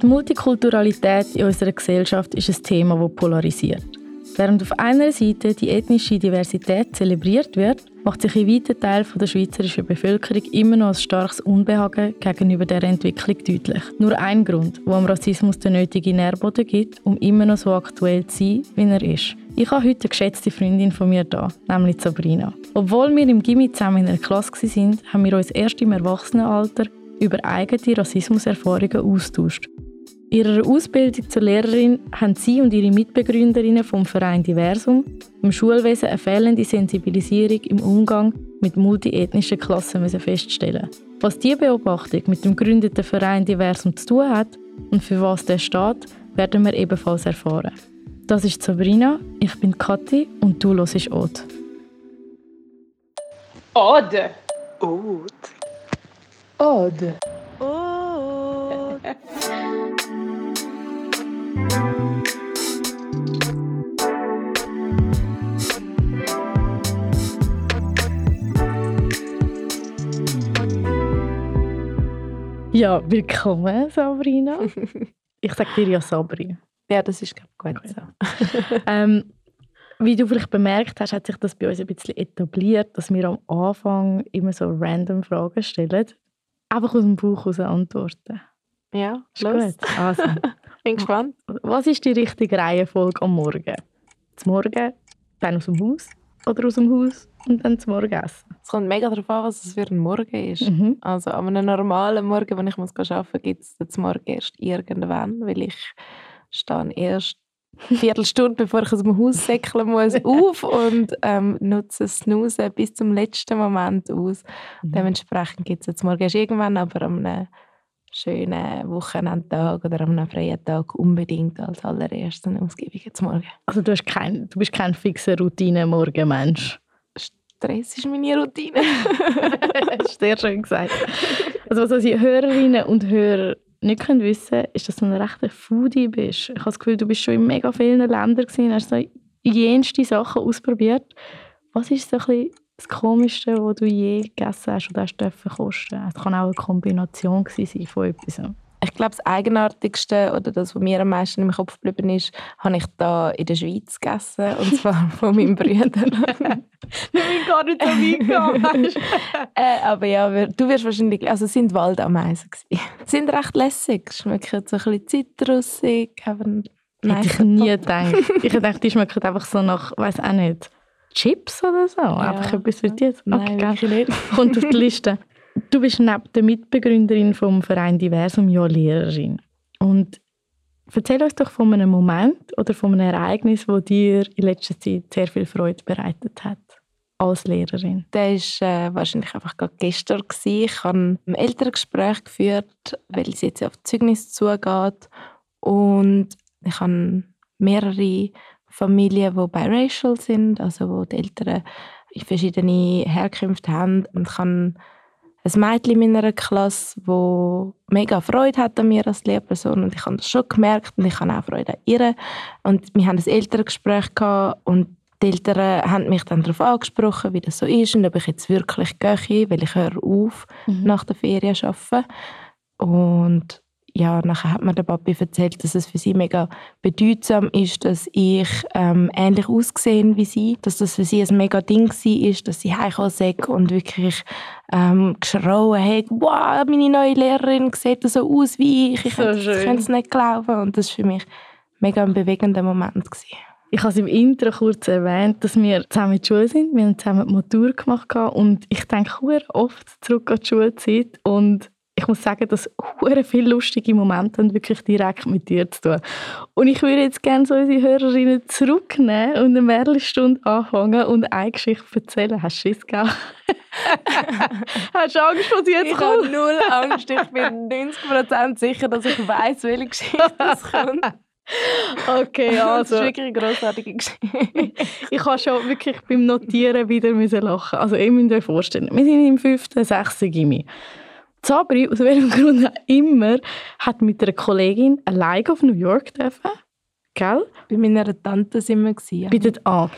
Die Multikulturalität in unserer Gesellschaft ist ein Thema, das polarisiert. Während auf einer Seite die ethnische Diversität zelebriert wird, macht sich in weiten Teilen der schweizerischen Bevölkerung immer noch ein starkes Unbehagen gegenüber der Entwicklung deutlich. Nur ein Grund, wo am Rassismus den nötigen Nährboden gibt, um immer noch so aktuell zu sein, wie er ist. Ich habe heute eine geschätzte Freundin von mir da, nämlich Sabrina. Obwohl wir im Gimmi zusammen in einer Klasse waren, haben wir uns erst im Erwachsenenalter über eigene Rassismuserfahrungen austauscht ihrer Ausbildung zur Lehrerin haben sie und ihre Mitbegründerinnen vom Verein Diversum im Schulwesen eine fehlende Sensibilisierung im Umgang mit multiethnischen Klassen müssen feststellen. Was diese Beobachtung mit dem gegründeten Verein Diversum zu tun hat und für was der steht, werden wir ebenfalls erfahren. Das ist Sabrina, ich bin Kathi und du hörst Ode. Ode. Ode. Ode. Ode. Ja, willkommen, Sabrina. Ich sage dir ja Sabri. Ja, das ist glaube gut so. ähm, wie du vielleicht bemerkt hast, hat sich das bei uns ein bisschen etabliert, dass wir am Anfang immer so random Fragen stellen. Einfach aus dem Bauch heraus antworten. Ja, ist los. gut. Also, bin gespannt. Was ist die richtige Reihenfolge am Morgen? Zum Morgen, dann aus dem Haus oder aus dem Haus und dann zum Morgenessen? Es kommt mega darauf an, was es für ein Morgen ist. Mhm. Also an einem normalen Morgen, wenn ich muss arbeiten muss, gibt es den Morgen erst irgendwann, weil ich stehe erst eine Viertelstunde, bevor ich aus dem Haus säckeln muss, auf und ähm, nutze Snooze bis zum letzten Moment aus. Mhm. Dementsprechend gibt es jetzt morgen erst irgendwann, aber am schönen Wochenendtag oder an einem freien Tag unbedingt als allererstes eine ausgiebige zum Morgen. Also du, hast kein, du bist kein fixer Routine-Morgenmensch? Stress ist meine Routine. das ist sehr schön gesagt. Also was unsere Hörerinnen und Hörer nicht können wissen ist, dass du ein rechter Foodie bist. Ich habe das Gefühl, du bist schon in mega vielen Ländern gewesen, hast so jenste Sachen ausprobiert. Was ist so ein bisschen das Komischste, was du je gegessen hast oder hast dürfen kosten? Es kann auch eine Kombination sein von etwas. Ich glaube, das Eigenartigste oder das, was mir am meisten im Kopf geblieben ist, habe ich da in der Schweiz gegessen. Und zwar von meinem Bruder. ich bin gar nicht so weit äh, aber ja, du wirst wahrscheinlich... Also es sind Waldameisen. Sie sind recht lässig. Schmecken so ein bisschen zitrusig. Haben Hätte ich nie gedacht. Ich dachte, die schmecken einfach so nach... weiß auch nicht Chips oder so? Ja. Einfach etwas für dich? Okay, Nein, nicht. Kommt auf die Liste. Du bist neben der Mitbegründerin vom Verein Diversum ja Lehrerin. Und erzähl uns doch von einem Moment oder von einem Ereignis, das dir in letzter Zeit sehr viel Freude bereitet hat als Lehrerin? Das war äh, wahrscheinlich einfach gerade gestern. Gewesen. Ich habe ein Elterngespräch geführt, weil es jetzt auf Zeugnis zugeht. Und ich habe mehrere Familien, die biracial sind, also wo die Eltern verschiedene Herkünfte haben und kann ein Mädchen in meiner Klasse, wo mega Freude hat an mir als Lehrperson und ich habe das schon gemerkt und ich habe auch Freude an ihr und wir haben ein Elterngespräch gehabt und die Eltern haben mich dann darauf angesprochen, wie das so ist und ob ich jetzt wirklich gehe, weil ich höre auf mhm. nach der Ferien arbeiten und ja, nachher hat mir der Papi erzählt, dass es für sie mega bedeutsam ist, dass ich ähm, ähnlich ausgesehen wie sie, dass das für sie ein mega Ding war, dass sie heimgekommen und wirklich ähm, geschrauen hat, wow, meine neue Lehrerin sieht so aus wie ich, ich so könnte es nicht glauben und das war für mich mega ein bewegender Moment. Gewesen. Ich habe es im Intro kurz erwähnt, dass wir zusammen in der Schule sind. Wir haben zusammen die Matur gemacht und ich denke oft zurück an die Schulzeit und ich muss sagen, dass hure viele lustige Momente haben wirklich direkt mit dir zu tun. Und ich würde jetzt gerne so unsere Hörerinnen zurücknehmen und eine Märchenstunde anfangen und eine Geschichte erzählen. Hast du Schiss, gell? Hast du Angst, was jetzt ich kommt? Ich habe null Angst. Ich bin 90% sicher, dass ich weiß, welche Geschichte es kommt. Okay, also. Das ist wirklich eine grossartige Geschichte. ich habe schon wirklich beim Notieren wieder lachen. Also, ihr müsst euch vorstellen, wir sind im 5., 6. Gimmi. Sabri, aus welchem Grund auch immer, hat mit einer Kollegin alleine auf New York dürfen. Gell? Bei meiner Tante sind wir. Ja. Bei an.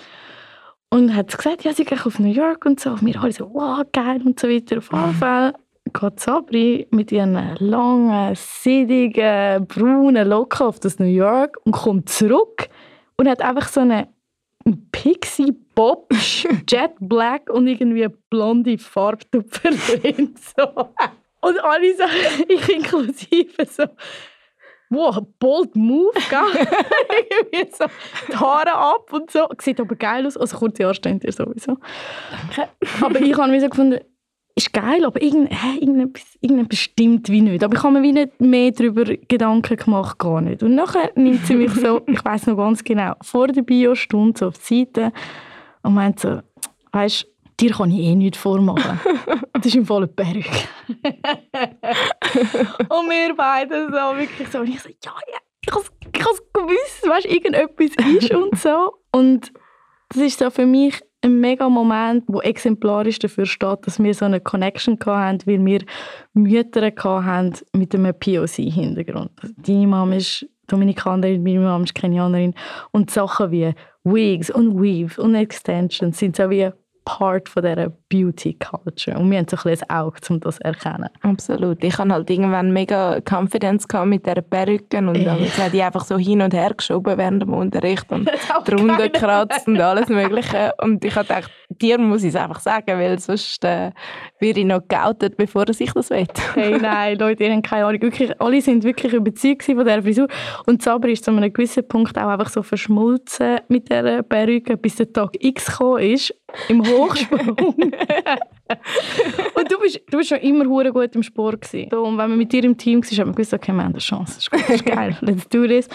Und hat gesagt, ja, sie geht auf New York und so. Und wir alle so, wow, geil und so weiter. Auf jeden Fall geht Sabri mit ihren langen, seidigen, braunen Locken auf das New York und kommt zurück und hat einfach so eine Pixie Bob, Jet Black und irgendwie blonde Farbtupfer drin. So. Und alle sagen, ich inklusive, so, wow, bold move, gell? irgendwie so die Haare ab und so. Sieht aber geil aus. Also kurze Haare stehen dir sowieso. Danke. Aber ich habe mir so gefunden, ist geil, aber irgend, hä, irgendetwas, irgendetwas stimmt wie nicht. Aber ich habe mir wie nicht mehr darüber Gedanken gemacht, gar nicht. Und nachher nimmt sie mich so, ich weiß noch ganz genau, vor der Biostunde so auf die Seite und meint so, weißt dir kann ich eh nichts vormachen. das ist im Fall eine Perücke. und wir beide so wirklich so, und ich so, ja, ja ich habe es gewusst, weißt, irgendetwas ist und so. Und das ist so für mich ein mega Moment, wo exemplarisch dafür steht, dass wir so eine Connection hatten, weil wir Mütter hatten mit einem POC-Hintergrund. Deine Mama ist Dominikanerin, meine Mama ist Kenianerin. Und Sachen wie Wigs und Weaves und Extensions sind so wie Part von dieser Beauty Culture. Und wir haben so ein bisschen ein Auge, um das zu erkennen. Absolut. Ich hatte halt irgendwann mega Confidence mit dieser Perücke und dann habe ich einfach so hin und her geschoben während dem Unterricht und drunter gekratzt und alles mögliche. Und ich habe gedacht, dir muss ich es einfach sagen, weil sonst äh, würde ich noch geoutet, bevor ich das will. hey, nein, Leute, ihr habt keine Ahnung. Wirklich, alle sind wirklich überzeugt von dieser Frisur. Und Sabri ist zu einem gewissen Punkt auch einfach so verschmolzen mit dieser Perücke, bis der Tag X gekommen ist, im Hochsprung. und du bist, du bist schon immer hure gut im Sport gewesen. Und wenn man mit dir im Team war, hat man gewusst, okay, wir haben eine Chance. Das ist, gut, das ist geil, let's do this.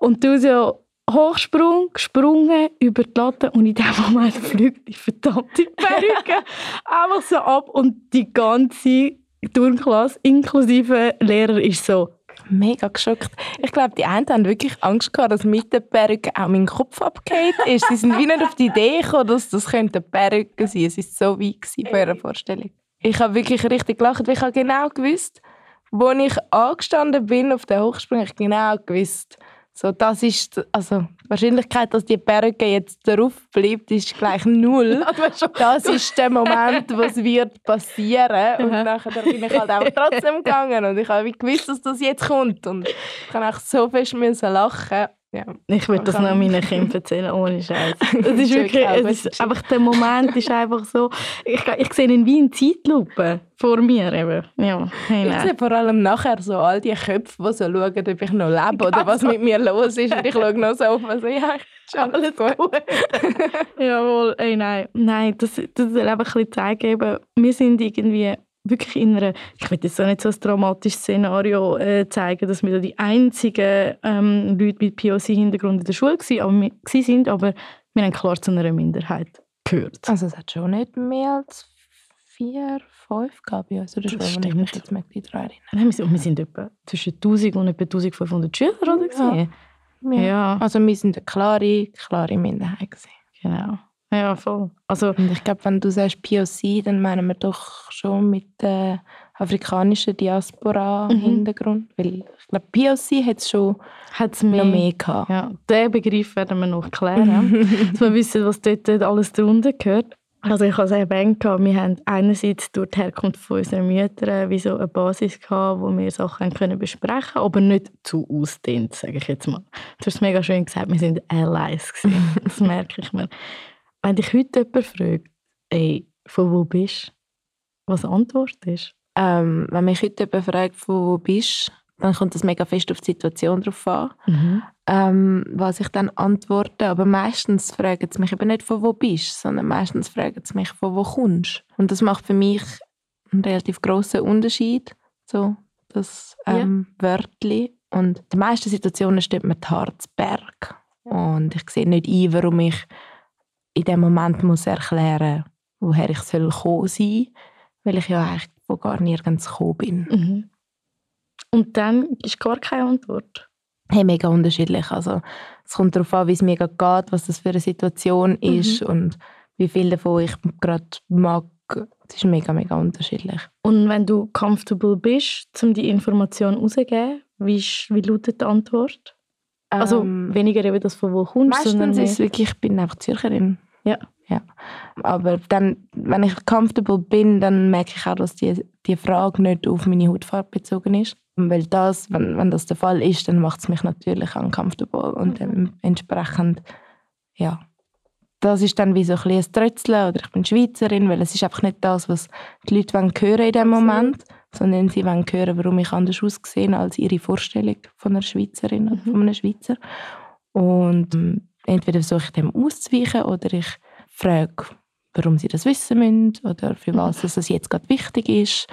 Und du so Hochsprung, gesprungen über die Latte und in dem Moment fliegt die verdammte Perücke einfach so ab und die ganze Turnklasse, inklusive Lehrer, ist so mega geschockt. Ich glaube, die einen haben wirklich Angst gehabt, dass mit der Perücke auch mein Kopf abgeht ist. Sie sind wie nicht auf die Idee gekommen, dass das könnte Perücke sein. Es war so weit von ihrer Vorstellung. Ich habe wirklich richtig gelacht, weil ich habe genau gewusst, wo ich angestanden bin auf der Hochsprung, ich genau gewusst, so, das ist, also, die Wahrscheinlichkeit, dass die Perücke jetzt darauf bleibt, ist gleich null. das ist der Moment, wo es wird passieren. Und nachher bin ich halt auch trotzdem gegangen. Und ich habe gewusst, dass das jetzt kommt. Und ich kann auch so fest müssen lachen. Ja. Ich würde das noch meinen Kindern erzählen, ohne Scheiß. Es ist wirklich, es ist einfach der Moment ist einfach so. Ich, ich sehe ihn wie in Zeitlupe vor mir eben. Ja, hey, ich sehe vor allem nachher so all die Köpfe, die so schauen, ob ich noch lebe oder was mit mir los ist. Und ich schaue noch so auf und so, ja, ist alles gut. Jawohl, ey, nein, nein, das, das will einfach ein bisschen zeigen, eben, wir sind irgendwie wirklich in einer, ich will jetzt auch nicht so ein dramatisches Szenario äh, zeigen, dass wir da die einzigen ähm, Leute mit POC-Hintergrund in der Schule waren, aber wir, sind, aber wir haben klar zu einer Minderheit gehört. Also es hat schon nicht mehr als vier, fünf gab bei uns, oder schon, wenn ich mich jetzt daran erinnere. Nein, wir, sind, wir sind etwa zwischen 1000 und etwa 1500 Schüler, oder? Ja. ja. ja. Also wir sind eine klare, klare Minderheit. Gewesen. Genau. Ja, voll. Also, und ich glaube, wenn du sagst POC, dann meinen wir doch schon mit der afrikanischen Diaspora-Hintergrund. Mhm. Weil ich glaube, POC hat es schon Hat's mehr, noch mehr gehabt. Ja, den Begriff werden wir noch klären, dass wir wissen, was dort alles darunter gehört. Also ich habe es eben gehabt, wir haben einerseits durch die Herkunft von unseren Müttern wie so eine Basis gehabt, wo wir Sachen können besprechen aber nicht zu ausdehnt, sage ich jetzt mal. Du hast es mega schön gesagt, wir sind Allies gewesen. das merke ich mir. Wenn dich heute jemand fragt, ey, von wo bist du, was die Antwort ist? Ähm, wenn mich heute jemand fragt, von wo bist du, dann kommt das mega fest auf die Situation drauf an, mhm. ähm, was ich dann antworte. Aber meistens fragen sie mich eben nicht, von wo bist du, sondern meistens fragen sie mich, von wo kommst Und das macht für mich einen relativ grossen Unterschied, so das ähm, ja. Wörtli. Und in den meisten Situationen steht mir die Harzberg. Ja. Und ich sehe nicht ein, warum ich in dem Moment muss erklären, woher ich soll kommen sein, weil ich ja eigentlich von gar nirgends gekommen bin. Mhm. Und dann ist gar keine Antwort? Hey, mega unterschiedlich. Also, es kommt darauf an, wie es mir geht, was das für eine Situation mhm. ist und wie viel davon ich gerade mag. Es ist mega, mega unterschiedlich. Und wenn du comfortable bist, um die Information rauszugeben, wie, wie lautet die Antwort? Also ähm, weniger eben das, von wo kommst. Meistens ist es wirklich, ich bin einfach Zürcherin. Ja. Ja. Aber dann, wenn ich comfortable bin, dann merke ich auch, dass die, die Frage nicht auf meine Hautfarbe bezogen ist. Weil das, wenn, wenn das der Fall ist, dann macht es mich natürlich uncomfortable. Und mhm. entsprechend, ja, das ist dann wie so ein, ein Trötzeln oder ich bin Schweizerin, weil es ist einfach nicht das, was die Leute hören wollen in dem Moment, sondern sie wollen hören, warum ich anders aussehe als ihre Vorstellung von einer Schweizerin oder mhm. von einem Schweizer. Und ähm, entweder versuche ich dem auszuweichen oder ich frage, warum sie das wissen müssen oder für was es jetzt gerade wichtig ist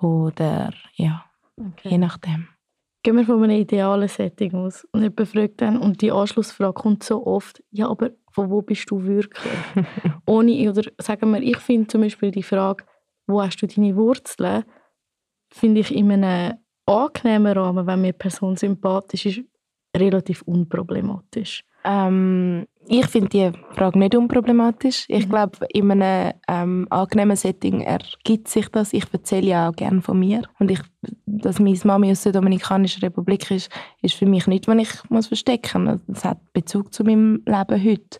oder ja, okay. je nachdem. Gehen wir von einem idealen Setting aus und jemand fragt dann, und die Anschlussfrage kommt so oft, ja, aber von wo bist du wirklich? Ohne, oder sagen wir, ich finde zum Beispiel die Frage, wo hast du deine Wurzeln, finde ich in einem angenehmen Rahmen, wenn mir eine Person sympathisch ist, relativ unproblematisch. Ähm, ich finde die Frage nicht unproblematisch. Ich mhm. glaube, in einem ähm, angenehmen Setting ergibt sich das. Ich erzähle ja auch gerne von mir. Und ich, dass meine Mami aus der Dominikanischen Republik ist, ist für mich nicht, was ich muss verstecken muss. Das hat Bezug zu meinem Leben heute.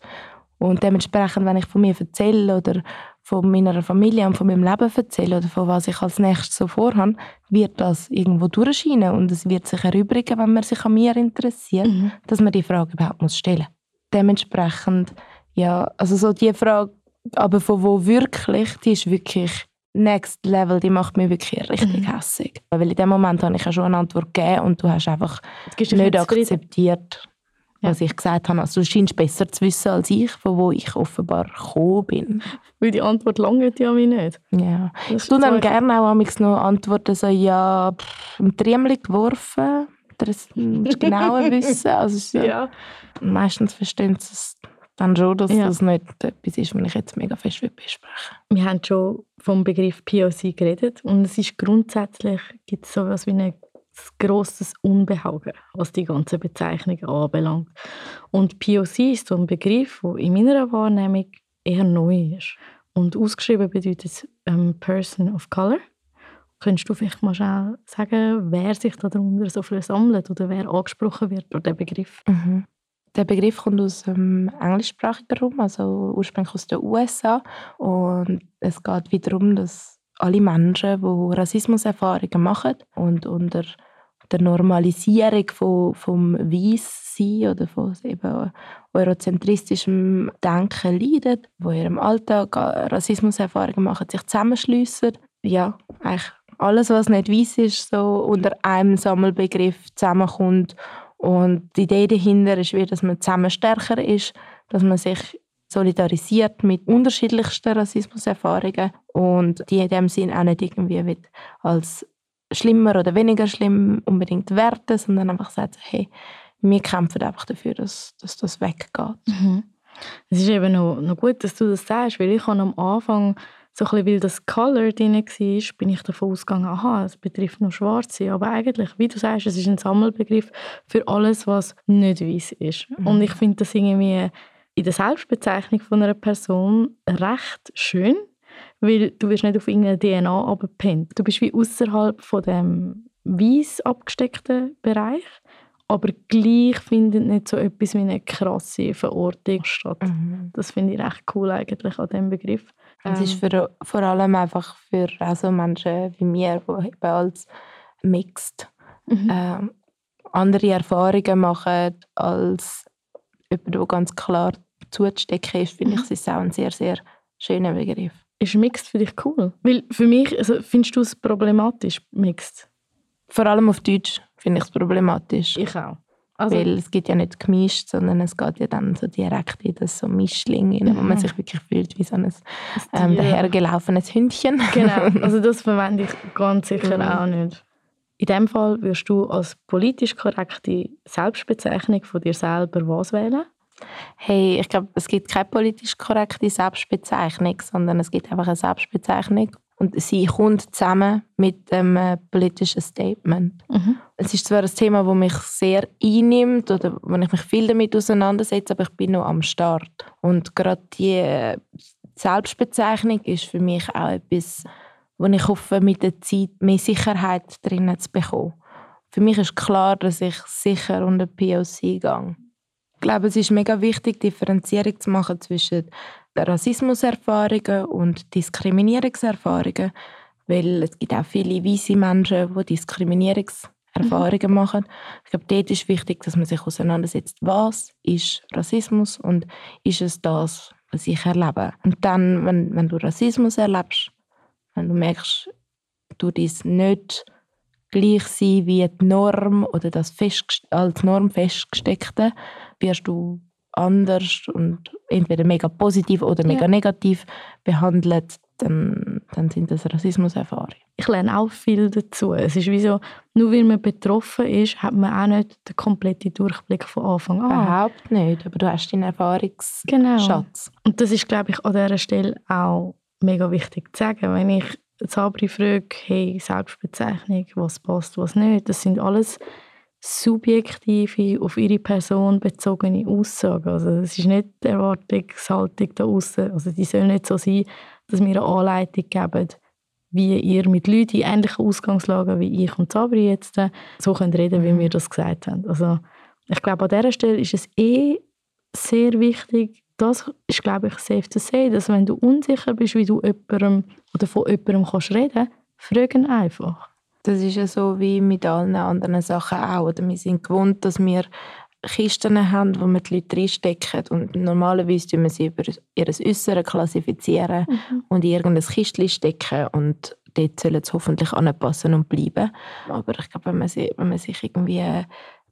Und dementsprechend, wenn ich von mir erzähle oder von meiner Familie und von meinem Leben erzähle oder von was ich als nächstes so vorhabe, wird das irgendwo durchscheinen und es wird sich erübrigen, wenn man sich an mir interessiert, mhm. dass man die Frage überhaupt muss stellen Dementsprechend, ja, also so die Frage, aber von wo wirklich, die ist wirklich Next Level, die macht mich wirklich richtig mhm. hässig. Weil in dem Moment habe ich ja schon eine Antwort gegeben und du hast einfach nicht akzeptiert, was ich gesagt habe. Also du scheinst besser zu wissen als ich, von wo ich offenbar gekommen bin. Weil die Antwort lange ja wie nicht. Ja. Das ich tue dann gerne auch noch antworten, so, ja, pff, im Triemli geworfen. Das musst genauer wissen. Also, ja, ja. Meistens verstehen sie es dann schon, dass ja. das nicht etwas ist, was ich jetzt mega fest besprechen Wir haben schon vom Begriff POC geredet und es ist grundsätzlich, gibt es so etwas wie eine grosses Unbehagen, was die ganze Bezeichnung anbelangt. Und POC ist so ein Begriff, der in meiner Wahrnehmung eher neu ist. Und ausgeschrieben bedeutet ähm, Person of Color. Könntest du vielleicht mal schnell sagen, wer sich darunter so viel sammelt oder wer angesprochen wird durch den Begriff? Mhm. Der Begriff kommt aus dem englischsprachigen Raum, also ursprünglich aus den USA. Und es geht wiederum, dass alle Menschen, die Rassismuserfahrungen machen und unter der Normalisierung von, vom Weisssein oder von eben eurozentristischem Denken leiden, die in ihrem Alltag Rassismuserfahrungen machen, sich zusammenschliessen. Ja, eigentlich alles, was nicht weiss ist, so unter einem Sammelbegriff zusammenkommt. Und die Idee dahinter ist, wie, dass man zusammen stärker ist, dass man sich solidarisiert mit unterschiedlichsten Rassismuserfahrungen und die in dem Sinn auch nicht irgendwie als schlimmer oder weniger schlimm unbedingt werten, sondern einfach sagen, hey, wir kämpfen einfach dafür, dass, dass das weggeht. Mhm. Es ist eben noch, noch gut, dass du das sagst, weil ich am Anfang so ein bisschen, weil das Color drin war, bin ich davon ausgegangen, aha, es betrifft nur Schwarze. Aber eigentlich, wie du sagst, es ist ein Sammelbegriff für alles, was nicht weiß ist. Mhm. Und ich finde das irgendwie in der Selbstbezeichnung von einer Person recht schön, weil du wirst nicht auf irgendeine DNA abgepinnt. Du bist wie außerhalb von dem weiß abgesteckten Bereich, aber gleich findet nicht so etwas wie eine krasse Verortung statt. Mhm. Das finde ich recht cool eigentlich an diesem Begriff. Es ähm. ist für, vor allem einfach für also Menschen wie mir, die eben als mixed mhm. äh, andere Erfahrungen machen als jemand, der ganz klar zuzustecken ist, finde mhm. ich, es auch ein sehr, sehr schöner Begriff. Ist Mixed für dich cool? Weil für mich, also findest du es problematisch, Mixed? Vor allem auf Deutsch finde ich es problematisch. Ich auch. Also, Weil es gibt ja nicht gemischt, sondern es geht ja dann so direkt in das so Mischling, mhm. wo man sich wirklich fühlt wie so ein ähm, dahergelaufenes Hündchen. Genau, also das verwende ich ganz sicher mhm. auch nicht. In dem Fall wirst du als politisch korrekte Selbstbezeichnung von dir selber was wählen? Hey, ich glaube, es gibt keine politisch korrekte Selbstbezeichnung, sondern es gibt einfach eine Selbstbezeichnung und sie kommt zusammen mit dem äh, politischen Statement. Mhm. Es ist zwar ein Thema, das mich sehr einnimmt oder wo ich mich viel damit auseinandersetze, aber ich bin noch am Start. Und gerade die äh, Selbstbezeichnung ist für mich auch etwas, wo ich hoffe, mit der Zeit mehr Sicherheit drinnen zu bekommen. Für mich ist klar, dass ich sicher unter POC gehe. Ich glaube, es ist mega wichtig, Differenzierung zu machen zwischen Rassismuserfahrungen und Diskriminierungserfahrungen, weil es gibt auch viele weiße Menschen, die Diskriminierungserfahrungen mhm. machen. Ich glaube, dort ist wichtig, dass man sich auseinandersetzt, was ist Rassismus und ist es das, was ich erlebe. Und dann, wenn, wenn du Rassismus erlebst, wenn du merkst, du dies nicht gleich sein wie die Norm oder das als Norm festgesteckte, wirst du anders und entweder mega positiv oder mega ja. negativ behandelt, dann, dann sind das Rassismuserfahrungen. Ich lerne auch viel dazu. Es ist wie so, nur weil man betroffen ist, hat man auch nicht den kompletten Durchblick von Anfang an. Überhaupt nicht, aber du hast deinen Erfahrungsschatz. Genau. Und das ist, glaube ich, an dieser Stelle auch mega wichtig zu sagen. Wenn ich Sabri frage, hey, Selbstbezeichnung, was passt, was nicht, das sind alles subjektive, auf ihre Person bezogene Aussagen. Also es ist nicht die Erwartungshaltung da außen. Also die soll nicht so sein, dass wir eine Anleitung geben, wie ihr mit Leuten in ähnlichen Ausgangslagen wie ich und Sabri jetzt äh, so könnt reden, wie wir das gesagt haben. Also ich glaube, an dieser Stelle ist es eh sehr wichtig, das ist, glaube ich, safe to say, dass wenn du unsicher bist, wie du jemandem oder von jemandem kannst reden, frag ihn einfach. Das ist ja so wie mit allen anderen Sachen auch. Oder wir sind gewohnt, dass wir Kisten haben, wo wir die Leute reinstecken. Und normalerweise tun wir sie über ihr Äußeres klassifizieren mhm. und in irgendein Kistchen stecken. Und dort sollen sie hoffentlich anpassen und bleiben. Aber ich glaube, wenn man, sich, wenn man sich irgendwie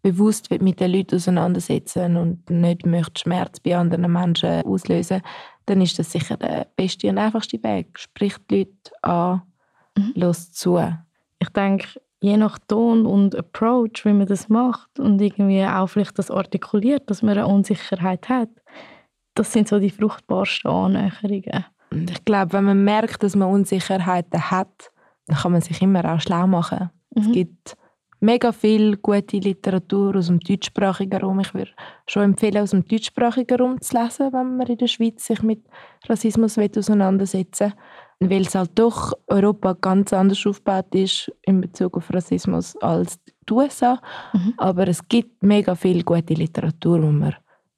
bewusst mit den Leuten auseinandersetzen und nicht möchte Schmerz bei anderen Menschen auslösen, dann ist das sicher der beste und einfachste Weg. Sprich die Leute an, mhm. los zu. Ich denke, je nach Ton und Approach, wie man das macht und irgendwie auch vielleicht das artikuliert, dass man eine Unsicherheit hat, das sind so die fruchtbarsten Annäherungen. Ich glaube, wenn man merkt, dass man Unsicherheiten hat, dann kann man sich immer auch schlau machen. Mhm. Es gibt mega viel gute Literatur aus dem deutschsprachigen Raum. Ich würde schon empfehlen, aus dem deutschsprachigen Raum zu lesen, wenn man in der Schweiz sich mit Rassismus auseinandersetzen will. Weil es halt doch Europa ganz anders aufgebaut ist in Bezug auf Rassismus als die USA. Mhm. Aber es gibt mega viel gute Literatur, die man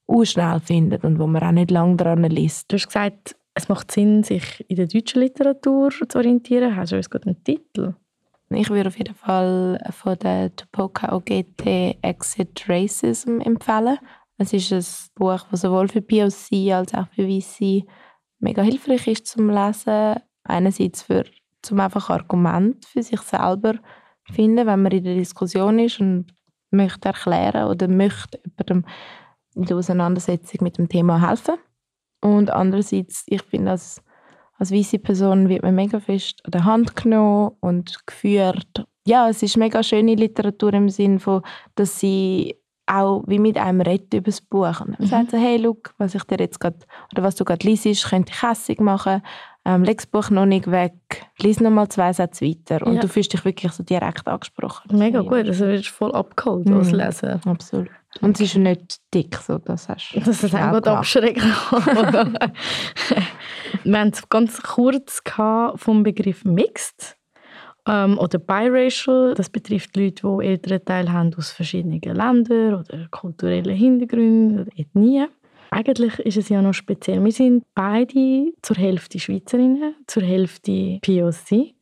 auch schnell findet und wo man auch nicht lange daran liest. Du hast gesagt, es macht Sinn, sich in der deutschen Literatur zu orientieren. Hast du uns gerade einen Titel? Ich würde auf jeden Fall von der Tupoka OGT Exit Racism empfehlen. Es ist ein Buch, das sowohl für POC als auch für VC mega hilfreich ist zum Lesen. Einerseits für zum einfach Argument für sich selber finden, wenn man in der Diskussion ist und möchte erklären oder möchte jemandem in der Auseinandersetzung mit dem Thema helfen. Und andererseits, ich finde, dass als weiße Person wird man mega fest an der Hand genommen und geführt. Ja, es ist mega schöne Literatur im Sinne von, dass sie auch wie mit einem redet über das Buch. Und dann mhm. sagt so, hey, look, was ich dir jetzt gerade, oder was du gerade liest, könnte ich hässig machen. Ähm, leg das Buch noch nicht weg, lies noch mal zwei Sätze weiter. Und ja. du fühlst dich wirklich so direkt angesprochen. Mega gut, also wirst voll abgeholt mhm. als Lesen. Absolut. Und sie ist nicht dick, so das hast du. Das ist auch gut abschrecken. Wir haben es ganz kurz vom Begriff Mixed ähm, oder Biracial. Das betrifft Leute, die Elternteile haben aus verschiedenen Ländern oder kulturellen Hintergründen oder Ethnien. Eigentlich ist es ja noch speziell. Wir sind beide zur Hälfte Schweizerinnen, zur Hälfte POC.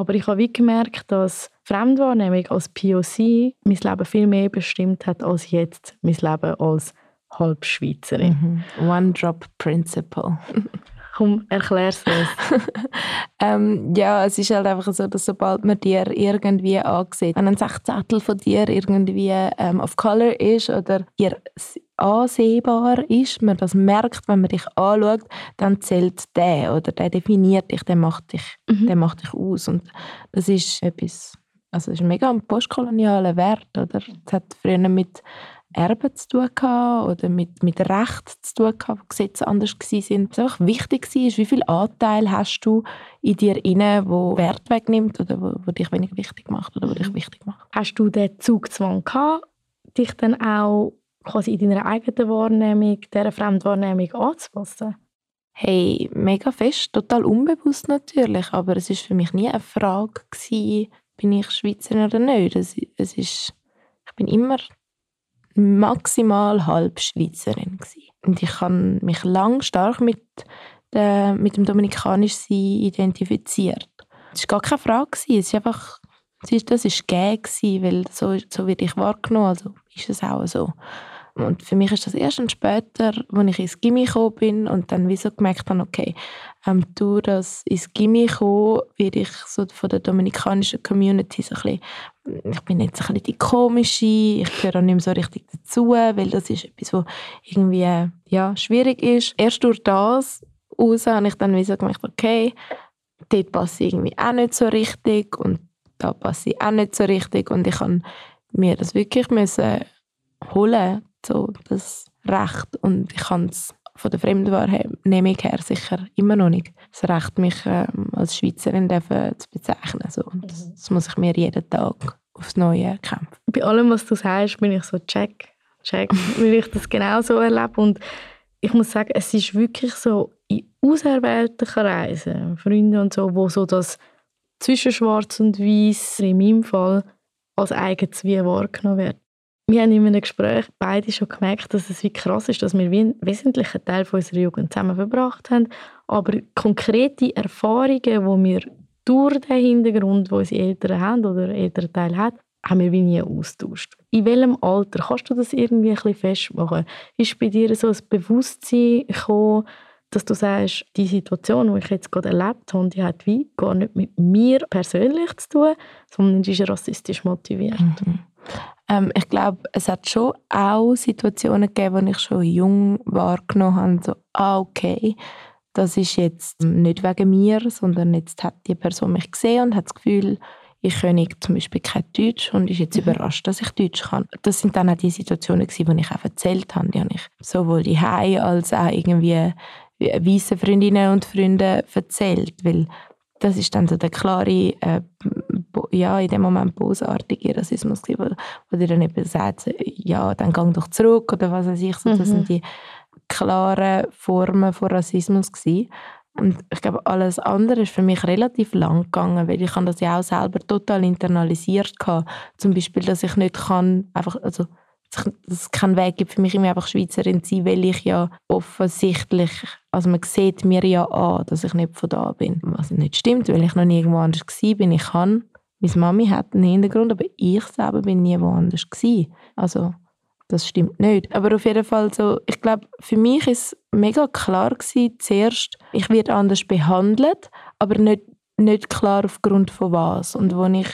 Aber ich habe wie gemerkt, dass Fremdwahrnehmung als POC mein Leben viel mehr bestimmt hat als jetzt mein Leben als Halbschweizerin. Mhm. One-Drop-Principle. Komm, erklär's uns. ähm, ja, es ist halt einfach so, dass sobald man dir irgendwie ansieht, wenn ein Sechzehntel von dir irgendwie ähm, auf Color ist oder dir ansehbar ist, man das merkt, wenn man dich anschaut, dann zählt der oder der definiert dich, der macht dich, mhm. der macht dich aus. Und das ist etwas, also ist mega ein postkolonialer Wert, oder? Das hat früher mit Erben zu tun gehabt oder mit, mit Recht zu tun gehabt, wo Gesetze anders waren. Was einfach wichtig war, ist, wie viel Anteil hast du in dir inne, wo Wert wegnimmt oder wo, wo dich weniger wichtig macht oder wo dich mhm. wichtig macht. Hast du den Zugzwang gehabt, dich dann auch quasi in deiner eigenen Wahrnehmung, dieser Fremdwahrnehmung anzupassen? Hey, mega fest, total unbewusst natürlich, aber es ist für mich nie eine Frage gewesen, bin ich Schweizerin oder nicht. Es, es ist, ich bin immer maximal halb Schweizerin. Gewesen. Und ich habe mich lang stark mit, der, mit dem dominikanischen identifiziert. Das war gar keine Frage. Gewesen. Es ist einfach, das war gegeben, weil so, so werde ich wahrgenommen, also ist es auch so. Und für mich ist das erst und später, als ich ins Gimmi gekommen bin und dann wieso gemerkt habe, okay, ähm, durch das ins Gimmi kommen, werde ich so von der dominikanischen Community so ein bisschen, ich bin jetzt ein bisschen die komische, ich gehöre auch nicht mehr so richtig dazu, weil das ist etwas, was irgendwie ja, schwierig ist. Erst durch das raus habe ich dann wieso gemerkt, okay, dort passe ich irgendwie auch nicht so richtig und da passe ich auch nicht so richtig und ich kann mir das wirklich müssen holen, so das Recht und ich kann es von der Fremdwahrnehmung her sicher immer noch nicht das Recht, mich ähm, als Schweizerin zu bezeichnen. So. Und das, mhm. das muss ich mir jeden Tag aufs Neue kämpfen. Bei allem, was du sagst, bin ich so check, check, weil ich das genau so erlebe und ich muss sagen, es ist wirklich so in auserwählten Kreisen, Freunde und so, wo so das zwischen Schwarz und Weiß in meinem Fall als eigens wie wahrgenommen wird wir haben in einem Gespräch beide schon gemerkt, dass es wie krass ist, dass wir wie einen wesentlichen Teil von unserer Jugend zusammen verbracht haben, aber konkrete Erfahrungen, die wir durch den Hintergrund, wo unsere Eltern haben oder Elternteil hat, haben wir wie nie austauscht. In welchem Alter kannst du das irgendwie ein bisschen festmachen? Ist bei dir so ein Bewusstsein gekommen, dass du sagst, die Situation, die ich jetzt gerade erlebt habe, die hat wie gar nicht mit mir persönlich zu tun, sondern die ist rassistisch motiviert. Mhm. Ähm, ich glaube, es hat schon auch Situationen gegeben, wo ich schon jung wahrgenommen habe, so, ah, okay, das ist jetzt nicht wegen mir, sondern jetzt hat die Person mich gesehen und hat das Gefühl, ich könne zum Beispiel kein Deutsch und ist jetzt mhm. überrascht, dass ich Deutsch kann. Das sind dann auch die Situationen, die ich auch erzählt habe. Die ich sowohl die als auch irgendwie weiße Freundinnen und Freunde erzählt, weil das ist dann so der klare, äh, ja, in dem Moment bosartige Rassismus, wo, wo dir dann eben sagt, ja, dann gang doch zurück oder was weiß ich. So, das mhm. sind die klaren Formen von Rassismus gewesen. Und ich glaube, alles andere ist für mich relativ lang gegangen, weil ich das ja auch selber total internalisiert hatte. Zum Beispiel, dass ich nicht kann, einfach, also dass es keinen Weg gibt für mich, immer einfach Schweizerin zu sein, weil ich ja offensichtlich, also man sieht mir ja an, dass ich nicht von da bin. Was nicht stimmt, weil ich noch nie irgendwo anders war. Ich kann, meine Mami hat einen Hintergrund, aber ich selber bin nie woanders gewesen. Also das stimmt nicht. Aber auf jeden Fall so, ich glaube, für mich ist mega klar gewesen, zuerst, ich werde anders behandelt, aber nicht, nicht klar aufgrund von was. Und wo ich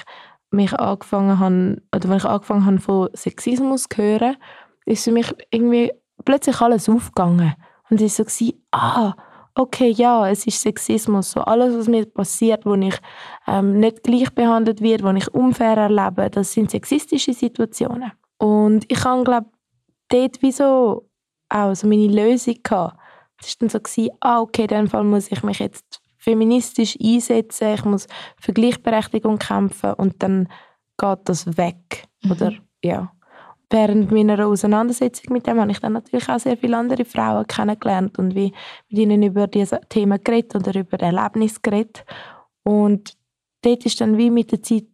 mich angefangen habe, oder wenn ich angefangen habe von Sexismus zu hören, ist für mich irgendwie plötzlich alles aufgegangen. Und war so, ah, okay, ja, es ist Sexismus. So alles, was mir passiert, wo ich ähm, nicht gleich behandelt werde, wo ich unfair erlebe, das sind sexistische Situationen. Und ich habe, glaube dort wie so auch so meine Lösung gehabt. Es war dann so, ah, okay, in dem Fall muss ich mich jetzt feministisch einsetzen, ich muss für Gleichberechtigung kämpfen und dann geht das weg. Mhm. Oder, ja. Während meiner Auseinandersetzung mit dem habe ich dann natürlich auch sehr viele andere Frauen kennengelernt und wie mit ihnen über diese Themen geredet oder über Erlebnisse geredet. Und dort ist dann wie mit der Zeit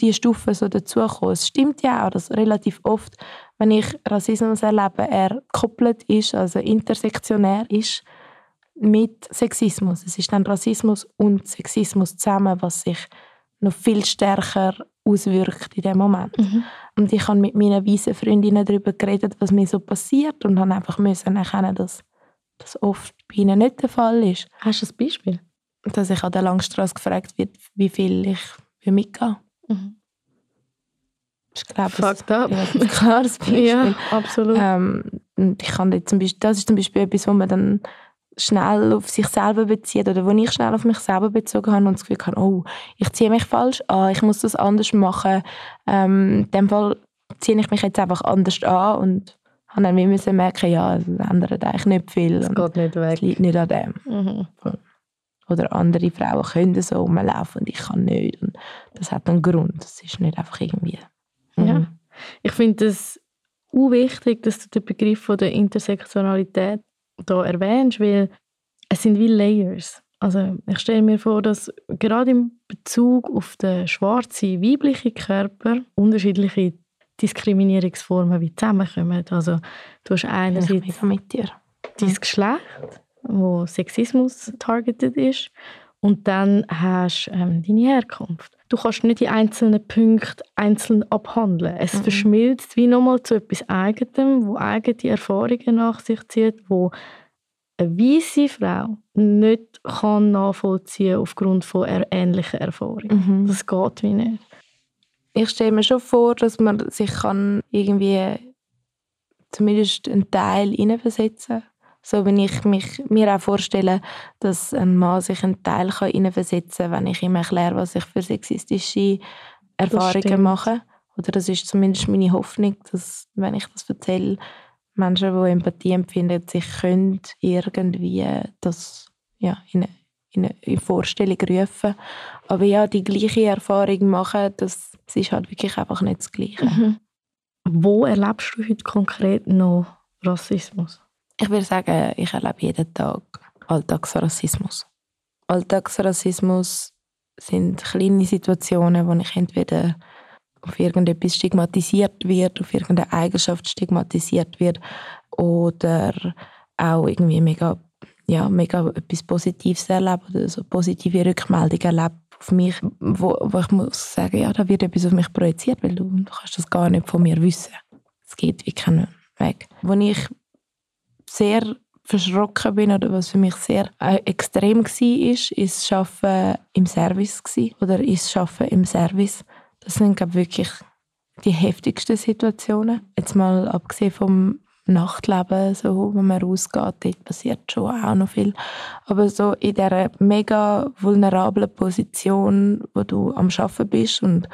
die Stufe so dazugekommen. Es stimmt ja auch, dass relativ oft, wenn ich Rassismus erlebe, er gekoppelt ist, also intersektionär ist mit Sexismus. Es ist dann Rassismus und Sexismus zusammen, was sich noch viel stärker auswirkt in dem Moment. Mhm. Und ich habe mit meinen weißen Freundinnen darüber geredet, was mir so passiert und habe einfach müssen erkennen, dass das oft bei ihnen nicht der Fall ist. Hast du ein Beispiel? Dass ich an der Langstrasse gefragt wird, wie viel ich mitgehe. Mhm. Ich glaube, Fucked up. Ja, ein klares Beispiel. ja, absolut. Ähm, ich kann zum Beispiel, das ist zum Beispiel etwas, wo man dann schnell auf sich selber bezieht oder wo ich schnell auf mich selber bezogen habe und das Gefühl habe, oh, ich ziehe mich falsch an, ich muss das anders machen. Ähm, in dem Fall ziehe ich mich jetzt einfach anders an und habe dann wie müssen merken, ja, es ändert eigentlich nicht viel. Es geht nicht weg. Es liegt nicht an dem. Mhm. Oder andere Frauen können so rumlaufen und ich kann nicht. Und das hat einen Grund. Das ist nicht einfach irgendwie... Mhm. Ja. Ich finde es wichtig, dass du den Begriff von der Intersektionalität da erwähnst, weil es sind wie Layers. Also ich stelle mir vor, dass gerade im Bezug auf den schwarzen weiblichen Körper unterschiedliche Diskriminierungsformen wie zusammenkommen. Also du hast einerseits mit dir. dein Geschlecht, wo Sexismus targeted ist, und dann hast du ähm, deine Herkunft. Du kannst nicht die einzelnen Punkte einzeln abhandeln. Es Mhm. verschmilzt wie nochmal zu etwas Eigenem, wo eigene Erfahrungen nach sich zieht, wo eine weiße Frau nicht kann nachvollziehen aufgrund von ähnlichen Erfahrungen. Mhm. Das geht wie nicht. Ich stelle mir schon vor, dass man sich kann irgendwie zumindest einen Teil hineinversetzen kann. So wenn ich mich, mir auch vorstelle, dass ein Mann sich einen Teil kann hineinversetzen kann, wenn ich ihm erkläre, was ich für sexistische Erfahrungen mache. Oder das ist zumindest meine Hoffnung, dass, wenn ich das erzähle, Menschen, die Empathie empfinden, sich können irgendwie das ja, in, eine, in eine in Vorstellung rufen. Aber ja, die gleiche Erfahrung machen, das, das ist halt wirklich einfach nicht das Gleiche. Wo erlebst du heute konkret noch Rassismus? Ich würde sagen, ich erlebe jeden Tag Alltagsrassismus. Alltagsrassismus sind kleine Situationen, wo ich entweder auf irgendetwas stigmatisiert wird, auf irgendeine Eigenschaft stigmatisiert wird oder auch irgendwie mega, ja, mega etwas Positives erlebe oder so positive Rückmeldungen erlebe auf mich, wo, wo ich muss sagen, ja, da wird etwas auf mich projiziert, weil du, du kannst das gar nicht von mir wissen. Es geht wie kein Weg. Wo ich sehr verschrocken bin oder was für mich sehr äh, extrem war, ist, das Arbeiten im Service gewesen, oder ist das Arbeiten im Service. Das sind glaub, wirklich die heftigsten Situationen. Jetzt mal abgesehen vom Nachtleben, so, wo man rausgeht, dort passiert schon auch noch viel. Aber so in dieser mega vulnerablen Position, wo du am Arbeiten bist und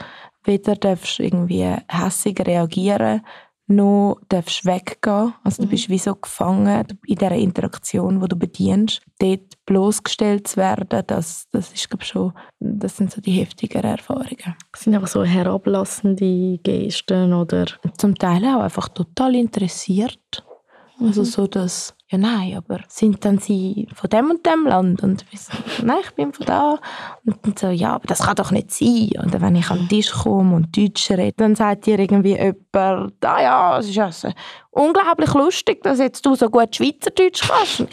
weder darfst irgendwie hässig reagieren, noch darfst weggehen. Also du bist wie so gefangen in dieser Interaktion, wo du bedienst. Dort bloßgestellt zu werden, das, das ist glaube schon, das sind so die heftigeren Erfahrungen. Das sind einfach so herablassende Gesten oder Zum Teil auch einfach total interessiert. Also so das, ja nein, aber sind dann sie von dem und dem Land? Und ich so, nein, ich bin von da. Und so, ja, aber das kann doch nicht sein. Und dann, wenn ich an den Tisch komme und Deutsch rede, dann sagt dir irgendwie jemand, ah ja, es ist also unglaublich lustig, dass jetzt du so gut Schweizerdeutsch kannst.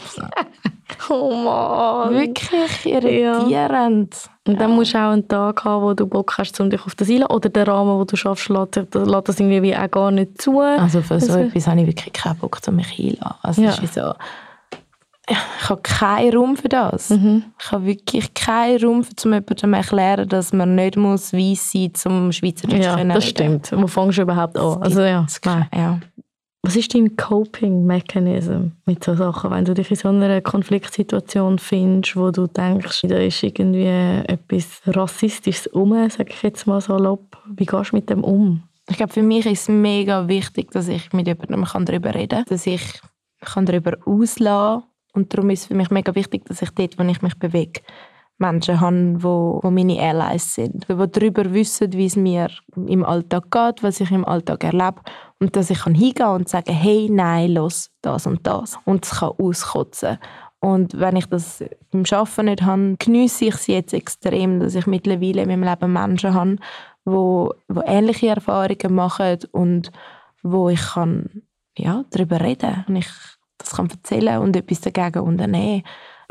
Oh Mann. Wirklich irritierend. Und dann musst du auch einen Tag haben, wo du Bock hast, um dich auf das einzulassen. Oder der Rahmen, wo du schaffst, lässt, lässt das irgendwie wie auch gar nicht zu. Also für so Also- etwas habe ich wirklich keinen Bock, um mich einzulassen. Also Ja. ist so, ich habe keinen Raum für das. Mhm. Ich habe wirklich keinen Raum, um jemandem zu erklären, dass man nicht muss weiss sein muss, um Schweizerdeutsch Ja, können das reden. stimmt. Wo fängst du überhaupt an? Also ja, nein. ja. Was ist dein Coping-Mechanism mit so Sachen, wenn du dich in so einer Konfliktsituation findest, wo du denkst, da ist irgendwie etwas Rassistisches um, sage ich jetzt mal salopp. Wie gehst du mit dem um? Ich glaube, für mich ist es mega wichtig, dass ich mit jemandem kann darüber reden kann, dass ich kann darüber auslassen Und darum ist es für mich mega wichtig, dass ich dort, wo ich mich bewege, Menschen habe, wo, wo meine Allies sind, die darüber wissen, wie es mir im Alltag geht, was ich im Alltag erlebe und dass ich kann hingehen und sagen, hey, nein, los, das und das und es kann auskotzen. Und wenn ich das beim Arbeiten nicht habe, geniesse ich es jetzt extrem, dass ich mittlerweile in meinem Leben Menschen habe, wo, wo ähnliche Erfahrungen machen und wo ich kann, ja, darüber reden und ich das kann erzählen und etwas dagegen unternehmen.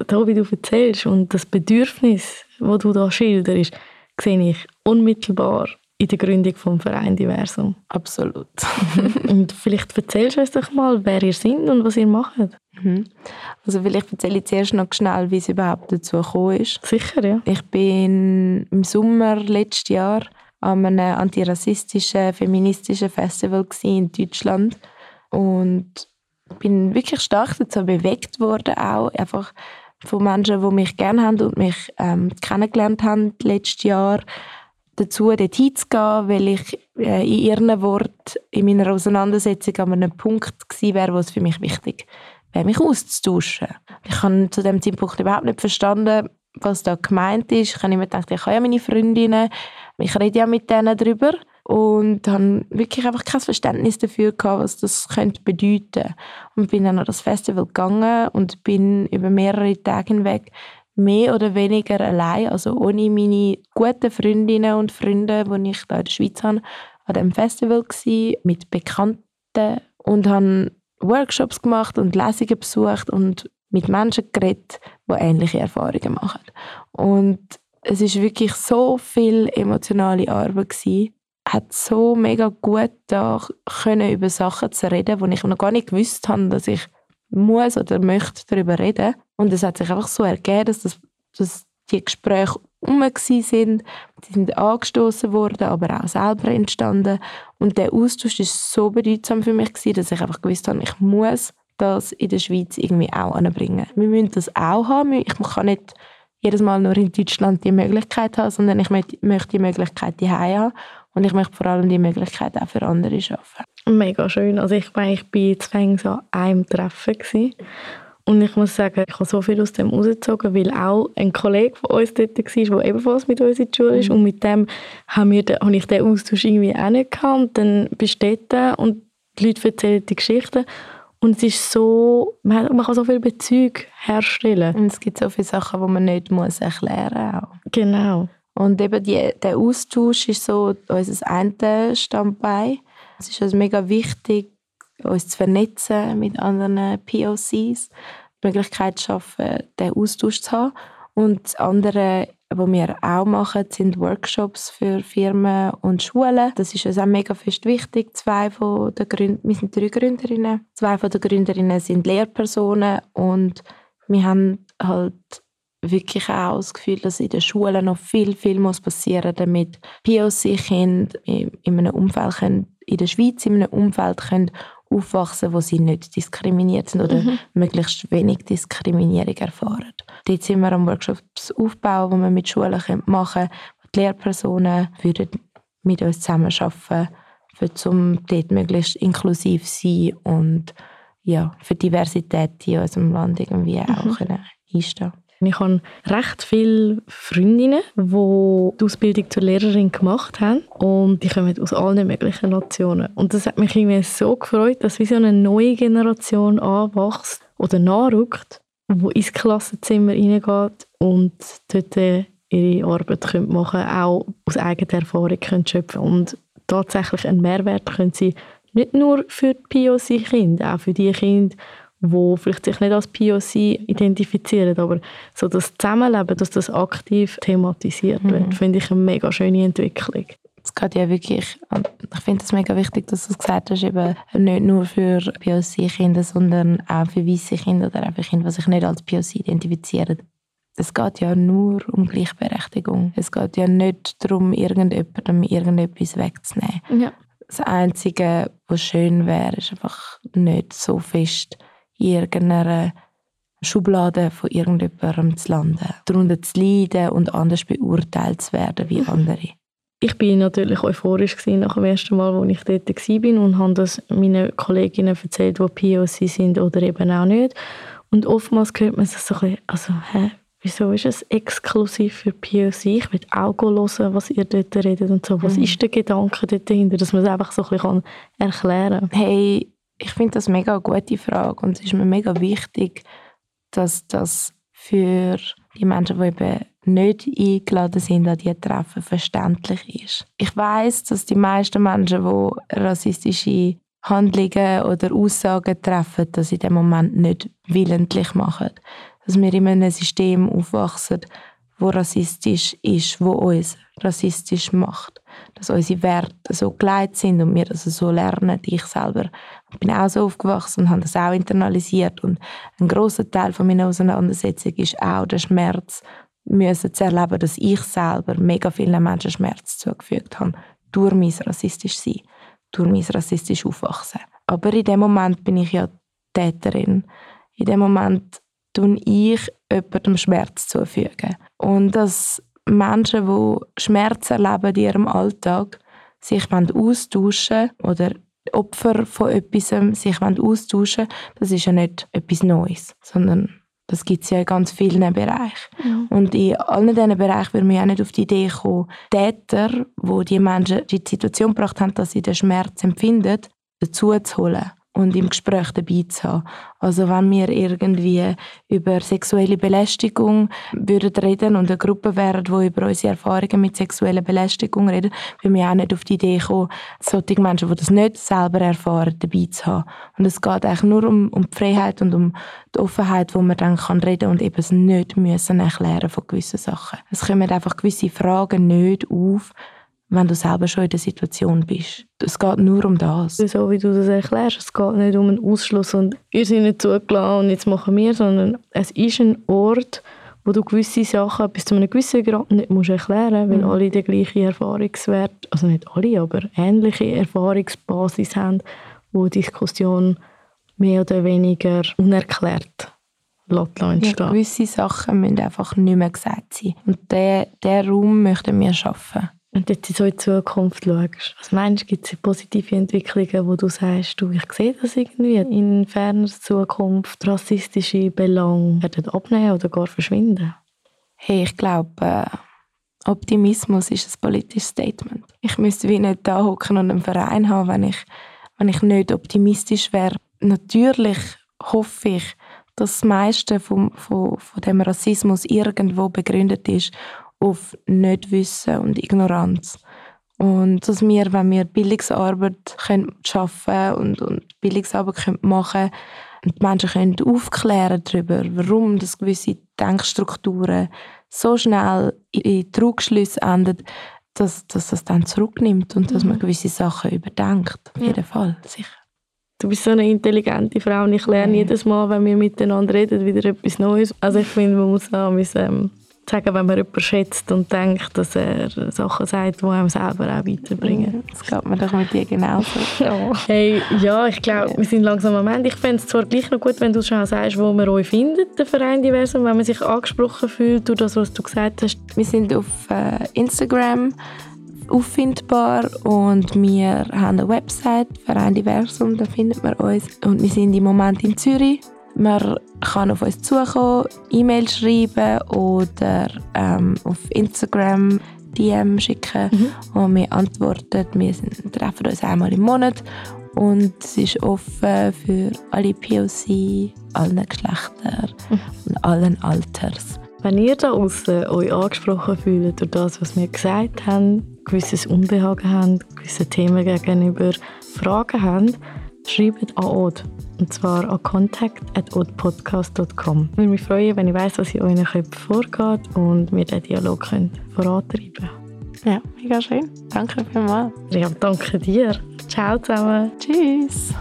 Da, wie du erzählst und das Bedürfnis, das du da schilderst, sehe ich unmittelbar in der Gründung vom Verein Diversum. Absolut. und vielleicht erzählst du uns doch mal, wer ihr seid und was ihr macht. Mhm. Also vielleicht erzähle ich zuerst noch schnell, wie es überhaupt dazu gekommen ist. Sicher, ja. Ich bin im Sommer letztes Jahr an einem antirassistischen, feministischen Festival in Deutschland und bin wirklich stark dazu bewegt worden, auch einfach von Menschen, die mich gerne haben und mich ähm, kennengelernt haben letztes Jahr, dazu dort hinzugehen, weil ich äh, in ihren Worten in meiner Auseinandersetzung an einem Punkt gewesen wäre, wo es für mich wichtig wäre, mich auszutauschen. Ich habe zu dem Zeitpunkt überhaupt nicht verstanden, was da gemeint ist. Ich habe immer gedacht, ich habe ja meine Freundinnen, ich rede ja mit denen darüber und habe wirklich einfach kein Verständnis dafür gehabt, was das könnte bedeuten. Und bin dann an das Festival gegangen und bin über mehrere Tage hinweg mehr oder weniger allein, also ohne meine guten Freundinnen und Freunde, die ich da in der Schweiz habe, an dem Festival mit Bekannten und habe Workshops gemacht und Lesungen besucht und mit Menschen geredet, die ähnliche Erfahrungen machen. Und es ist wirklich so viel emotionale Arbeit gewesen. Hat so mega gut da können über Sachen zu reden, wo ich noch gar nicht gewusst habe, dass ich muss oder möchte darüber reden. Und es hat sich einfach so ergeben, dass, das, dass die Gespräche um sind, die sind angestoßen worden, aber auch selber entstanden. Und der Austausch ist so bedeutsam für mich gewesen, dass ich einfach gewusst habe, ich muss das in der Schweiz irgendwie auch anbringen. Wir müssen das auch haben. Ich kann nicht jedes Mal nur in Deutschland die Möglichkeit haben, sondern ich möchte die Möglichkeit die haben und ich möchte vor allem die Möglichkeit auch für andere schaffen. Mega schön. Also ich meine, ich war so an einem Treffen gewesen. und ich muss sagen, ich habe so viel aus dem rausgezogen, weil auch ein Kollege von uns dort war, der ebenfalls mit uns in die Schule ist. Mhm. Und mit dem haben wir, habe ich den Austausch irgendwie auch nicht gehabt. Und dann bist du dort und die Leute erzählen die Geschichten. Und es ist so, man, kann so viele Bezüge herstellen. Und es gibt so viele Sachen, die man nicht muss erklären muss. Genau. Und eben die, der Austausch ist so unser eine Standbein. Es ist also mega wichtig, uns zu vernetzen mit anderen POCs, die Möglichkeit zu schaffen, den Austausch zu haben. Und das andere, was wir auch machen, sind Workshops für Firmen und Schulen. Das ist uns auch mega fest wichtig. Zwei von der Gründ wir sind drei Gründerinnen. Zwei von der Gründerinnen sind Lehrpersonen und wir haben halt wirklich auch das Gefühl, dass in den Schulen noch viel, viel muss passieren muss, damit POC-Kinder in, in einem Umfeld können, in der Schweiz in einem Umfeld können aufwachsen, wo sie nicht diskriminiert sind oder mhm. möglichst wenig Diskriminierung erfahren. Dort sind wir am Workshops aufbauen, wo wir mit Schulen machen können. Die Lehrpersonen würden mit uns zusammenarbeiten, um dort möglichst inklusiv zu sein und ja, für Diversität in unserem Land irgendwie auch mhm. können einstehen ich habe recht viele Freundinnen, die die Ausbildung zur Lehrerin gemacht haben und die kommen aus allen möglichen Nationen. Und das hat mich irgendwie so gefreut, dass wie so eine neue Generation anwächst oder nachrückt, die ins Klassenzimmer reingeht und dort ihre Arbeit machen können, auch aus eigener Erfahrung können schöpfen und tatsächlich einen Mehrwert können sie nicht nur für die POC-Kinder, auch für die Kinder, wo vielleicht sich nicht als POC identifizieren, aber so das Zusammenleben, dass das aktiv thematisiert mhm. wird, finde ich eine mega schöne Entwicklung. Es geht ja wirklich, ich finde es mega wichtig, dass du es gesagt hast, eben nicht nur für POC-Kinder, sondern auch für weiße Kinder oder einfach Kinder, die sich nicht als POC identifizieren. Es geht ja nur um Gleichberechtigung. Es geht ja nicht darum, irgendjemandem irgendetwas wegzunehmen. Ja. Das Einzige, was schön wäre, ist einfach nicht so fest irgendeiner Schublade von irgendjemandem zu landen, darunter zu leiden und anders beurteilt zu werden wie andere. Ich war natürlich euphorisch nach dem ersten Mal, als ich dort war und habe das meinen Kolleginnen erzählt, die POC sind oder eben auch nicht. Und oftmals hört man sich so ein bisschen, also, hä, wieso ist es exklusiv für POC? Ich will auch hören, was ihr dort redet und so. Was mhm. ist der Gedanke dahinter, dass man es einfach so ein bisschen erklären kann? Hey, ich finde das mega gute Frage und es ist mir mega wichtig, dass das für die Menschen, die eben nicht eingeladen sind an diese Treffen, verständlich ist. Ich weiß, dass die meisten Menschen, die rassistische Handlungen oder Aussagen treffen, das in dem Moment nicht willentlich machen. Dass wir in einem System aufwachsen, wo rassistisch ist, wo uns rassistisch macht. Dass unsere Werte so geleitet sind und wir das so lernen. Ich selber bin auch so aufgewachsen und habe das auch internalisiert. Und ein großer Teil von meiner Auseinandersetzung ist auch der Schmerz, müssen zu erleben, dass ich selber mega vielen Menschen Schmerz zugefügt habe. Durch mein rassistisch Sein, durch mein rassistisch Aufwachsen. Aber in dem Moment bin ich ja Täterin. In dem Moment tue ich jemandem Schmerz zufügen. Und dass Menschen, die Schmerz erleben in ihrem Alltag, sich austauschen oder Opfer von etwas sich austauschen das ist ja nicht etwas Neues, sondern das gibt es ja in ganz vielen Bereichen. Mhm. Und in allen diesen Bereichen würde man ja nicht auf die Idee kommen, Täter, wo die Menschen in die Situation gebracht haben, dass sie den Schmerz empfinden, dazu zu holen und im Gespräch dabei zu haben. Also wenn wir irgendwie über sexuelle Belästigung würden reden und eine Gruppe wären, die über unsere Erfahrungen mit sexueller Belästigung reden, würden wir auch nicht auf die Idee kommen, solche Menschen, die das nicht selber erfahren, dabei zu haben. Und es geht eigentlich nur um, um die Freiheit und um die Offenheit, wo man dann kann reden und eben es nicht müssen erklären von gewissen Sachen. Es kommen einfach gewisse Fragen nicht auf, wenn du selber schon in der Situation bist. Es geht nur um das. So wie du das erklärst, es geht nicht um einen Ausschluss und ihr seid nicht zugelassen und jetzt machen wir, sondern es ist ein Ort, wo du gewisse Sachen bis zu einem gewissen Grad nicht musst erklären musst, weil mhm. alle die gleiche Erfahrungswert, also nicht alle, aber ähnliche Erfahrungsbasis haben, wo die Diskussion mehr oder weniger unerklärt entstehen. Ja, gewisse Sachen müssen einfach nicht mehr gesagt sein. Und diesen Raum möchten wir schaffen. Du jetzt so in Zukunft schaust, was meinst du, gibt es positive Entwicklungen, wo du sagst, du, ich sehe das irgendwie in ferner Zukunft, rassistische Belange werden abnehmen oder gar verschwinden? Hey, ich glaube, äh, Optimismus ist ein politisches Statement. Ich müsste wie nicht da hocken und einen Verein haben, wenn ich, wenn ich nicht optimistisch wäre. Natürlich hoffe ich, dass das meiste vom, von, von dem Rassismus irgendwo begründet ist auf Nichtwissen und Ignoranz. Und dass wir, wenn wir Bildungsarbeit können schaffen und, und Bildungsarbeit können machen und die Menschen können aufklären darüber, warum das gewisse Denkstrukturen so schnell in Trugschlüsse enden, dass, dass das dann zurücknimmt und dass man mhm. gewisse Sachen überdenkt. Auf jeden Fall, sicher. Du bist so eine intelligente Frau und ich lerne jedes Mal, wenn wir miteinander reden, wieder etwas Neues. Also ich finde, man muss auch ähm, sagen, wenn man jemanden schätzt und denkt, dass er Sachen sagt, die einem selber auch weiterbringen. Das geht mir doch mit dir genauso. ja. Hey, ja, ich glaube, wir sind langsam am Ende. Ich fände es zwar gleich noch gut, wenn du schon sagst, wo man euch findet, den Verein Diversum, wenn man sich angesprochen fühlt durch das, was du gesagt hast. Wir sind auf äh, Instagram auffindbar und wir haben eine Website, Verein Diversum, da findet man uns. Und wir sind im Moment in Zürich. Man kann auf uns zukommen, E-Mail schreiben oder ähm, auf Instagram DM schicken mhm. und wir antworten. Wir sind, treffen uns einmal im Monat und es ist offen für alle POC, allen Geschlechter mhm. und allen Alters. Wenn ihr da außen euch angesprochen fühlt durch das, was wir gesagt haben, gewisses Unbehagen habt, gewisse Themen gegenüber Fragen habt, schreibt an Od. Und zwar an contact.odpodcast.com. Ich würde mich freuen, wenn ich weiss, was in euren Köpfen vorgeht und wir den Dialog vorantreiben können. Ja, mega schön. Danke vielmals. Ja, danke dir. Ciao zusammen. Tschüss.